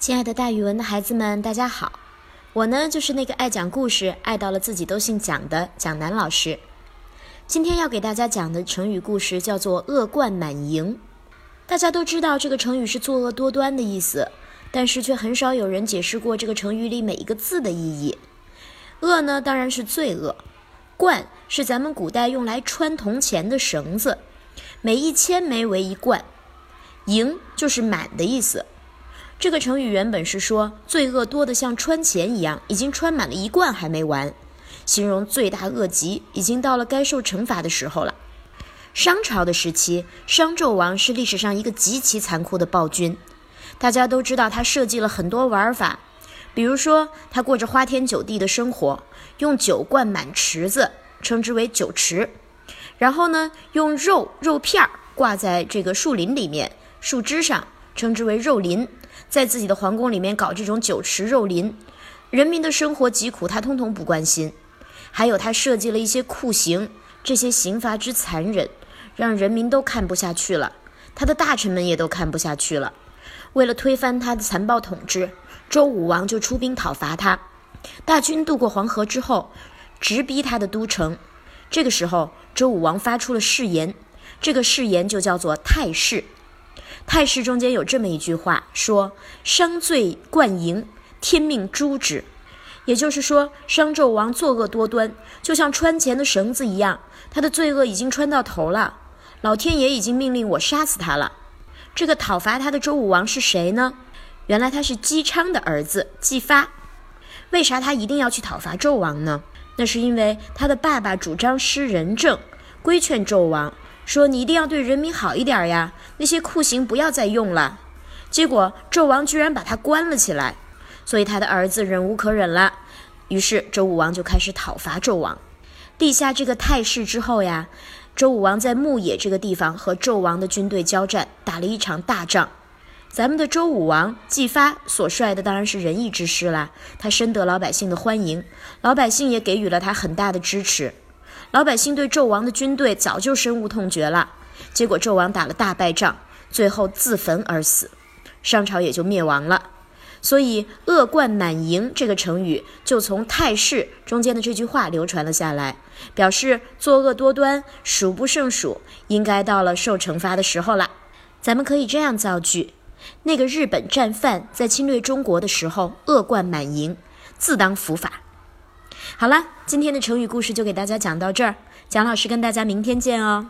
亲爱的，大语文的孩子们，大家好！我呢，就是那个爱讲故事、爱到了自己都姓蒋的蒋楠老师。今天要给大家讲的成语故事叫做“恶贯满盈”。大家都知道这个成语是作恶多端的意思，但是却很少有人解释过这个成语里每一个字的意义。恶呢，当然是罪恶；贯是咱们古代用来穿铜钱的绳子，每一千枚为一贯；盈就是满的意思。这个成语原本是说罪恶多得像穿钱一样，已经穿满了一罐还没完，形容罪大恶极，已经到了该受惩罚的时候了。商朝的时期，商纣王是历史上一个极其残酷的暴君。大家都知道他设计了很多玩法，比如说他过着花天酒地的生活，用酒灌满池子，称之为酒池。然后呢，用肉肉片儿挂在这个树林里面、树枝上，称之为肉林。在自己的皇宫里面搞这种酒池肉林，人民的生活疾苦，他通通不关心。还有他设计了一些酷刑，这些刑罚之残忍，让人民都看不下去了，他的大臣们也都看不下去了。为了推翻他的残暴统治，周武王就出兵讨伐他。大军渡过黄河之后，直逼他的都城。这个时候，周武王发出了誓言，这个誓言就叫做太誓。太史中间有这么一句话，说“商罪贯盈，天命诛之”，也就是说，商纣王作恶多端，就像穿钱的绳子一样，他的罪恶已经穿到头了，老天爷已经命令我杀死他了。这个讨伐他的周武王是谁呢？原来他是姬昌的儿子姬发。为啥他一定要去讨伐纣王呢？那是因为他的爸爸主张施仁政，规劝纣王。说你一定要对人民好一点呀，那些酷刑不要再用了。结果纣王居然把他关了起来，所以他的儿子忍无可忍了，于是周武王就开始讨伐纣王。立下这个态势之后呀，周武王在牧野这个地方和纣王的军队交战，打了一场大仗。咱们的周武王姬发所率的当然是仁义之师啦，他深得老百姓的欢迎，老百姓也给予了他很大的支持。老百姓对纣王的军队早就深恶痛绝了，结果纣王打了大败仗，最后自焚而死，商朝也就灭亡了。所以“恶贯满盈”这个成语就从太史中间的这句话流传了下来，表示作恶多端、数不胜数，应该到了受惩罚的时候了。咱们可以这样造句：那个日本战犯在侵略中国的时候恶贯满盈，自当伏法。好了，今天的成语故事就给大家讲到这儿。蒋老师跟大家明天见哦。